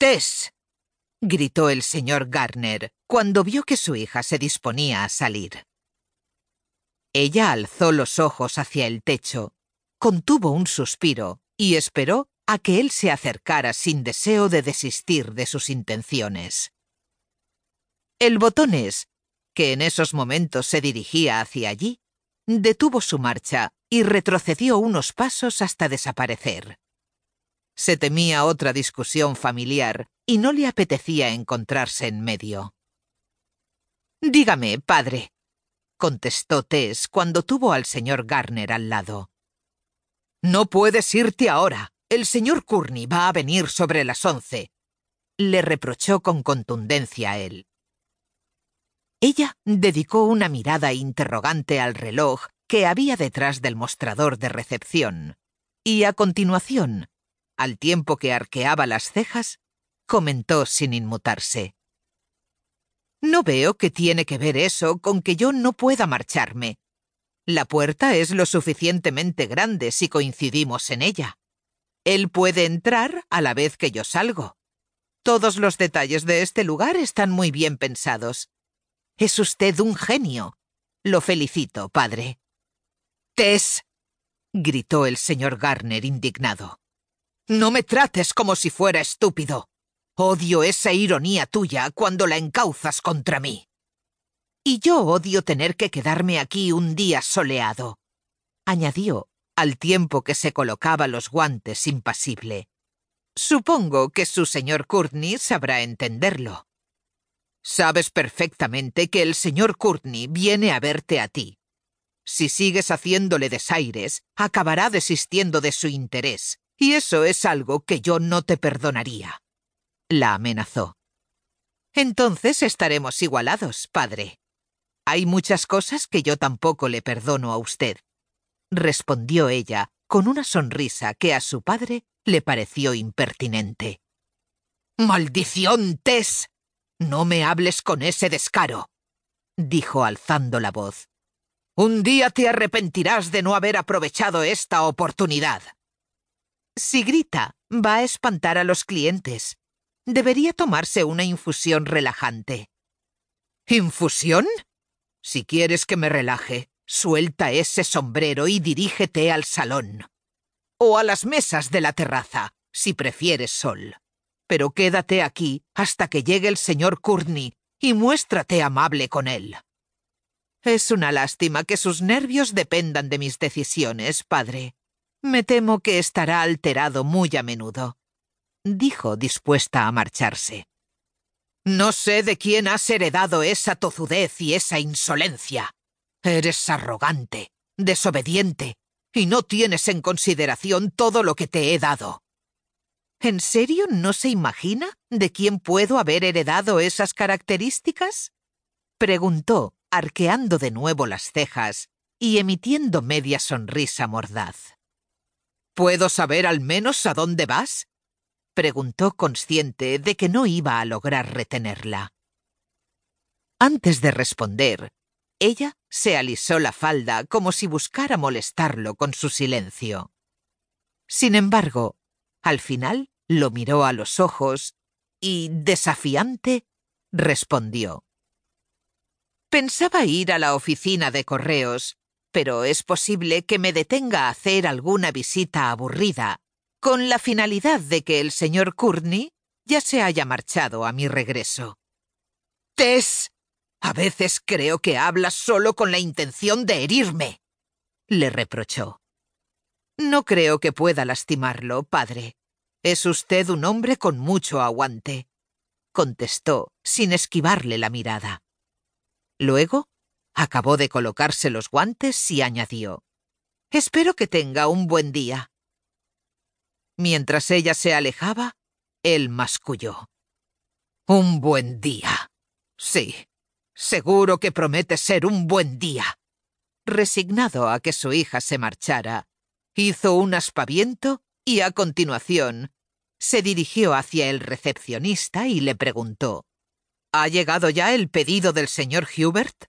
Tess. gritó el señor Garner cuando vio que su hija se disponía a salir. Ella alzó los ojos hacia el techo, contuvo un suspiro y esperó a que él se acercara sin deseo de desistir de sus intenciones. El botones, que en esos momentos se dirigía hacia allí, detuvo su marcha y retrocedió unos pasos hasta desaparecer. Se temía otra discusión familiar y no le apetecía encontrarse en medio. Dígame, padre, contestó Tess cuando tuvo al señor Garner al lado. No puedes irte ahora. El señor Courtney va a venir sobre las once. Le reprochó con contundencia a él. Ella dedicó una mirada interrogante al reloj que había detrás del mostrador de recepción, y a continuación al tiempo que arqueaba las cejas, comentó sin inmutarse. No veo qué tiene que ver eso con que yo no pueda marcharme. La puerta es lo suficientemente grande si coincidimos en ella. Él puede entrar a la vez que yo salgo. Todos los detalles de este lugar están muy bien pensados. Es usted un genio. Lo felicito, padre. Tess. gritó el señor Garner indignado. No me trates como si fuera estúpido. Odio esa ironía tuya cuando la encauzas contra mí. Y yo odio tener que quedarme aquí un día soleado, añadió, al tiempo que se colocaba los guantes impasible. Supongo que su señor Courtney sabrá entenderlo. Sabes perfectamente que el señor Courtney viene a verte a ti. Si sigues haciéndole desaires, acabará desistiendo de su interés, y eso es algo que yo no te perdonaría. La amenazó. Entonces estaremos igualados, padre. Hay muchas cosas que yo tampoco le perdono a usted, respondió ella con una sonrisa que a su padre le pareció impertinente. ¡Maldición, Tess! No me hables con ese descaro, dijo alzando la voz. Un día te arrepentirás de no haber aprovechado esta oportunidad. Si grita, va a espantar a los clientes. Debería tomarse una infusión relajante. ¿Infusión? Si quieres que me relaje, suelta ese sombrero y dirígete al salón. O a las mesas de la terraza, si prefieres sol. Pero quédate aquí hasta que llegue el señor Courtney y muéstrate amable con él. Es una lástima que sus nervios dependan de mis decisiones, padre. Me temo que estará alterado muy a menudo, dijo dispuesta a marcharse. No sé de quién has heredado esa tozudez y esa insolencia. Eres arrogante, desobediente, y no tienes en consideración todo lo que te he dado. ¿En serio no se imagina de quién puedo haber heredado esas características? preguntó, arqueando de nuevo las cejas y emitiendo media sonrisa mordaz. ¿Puedo saber al menos a dónde vas? preguntó consciente de que no iba a lograr retenerla. Antes de responder, ella se alisó la falda como si buscara molestarlo con su silencio. Sin embargo, al final lo miró a los ojos y, desafiante, respondió. Pensaba ir a la oficina de correos pero es posible que me detenga a hacer alguna visita aburrida, con la finalidad de que el señor Courtney ya se haya marchado a mi regreso. Tess, a veces creo que hablas solo con la intención de herirme, le reprochó. No creo que pueda lastimarlo, padre. Es usted un hombre con mucho aguante, contestó, sin esquivarle la mirada. Luego Acabó de colocarse los guantes y añadió Espero que tenga un buen día. Mientras ella se alejaba, él masculló. Un buen día. Sí, seguro que promete ser un buen día. Resignado a que su hija se marchara, hizo un aspaviento y a continuación se dirigió hacia el recepcionista y le preguntó ¿Ha llegado ya el pedido del señor Hubert?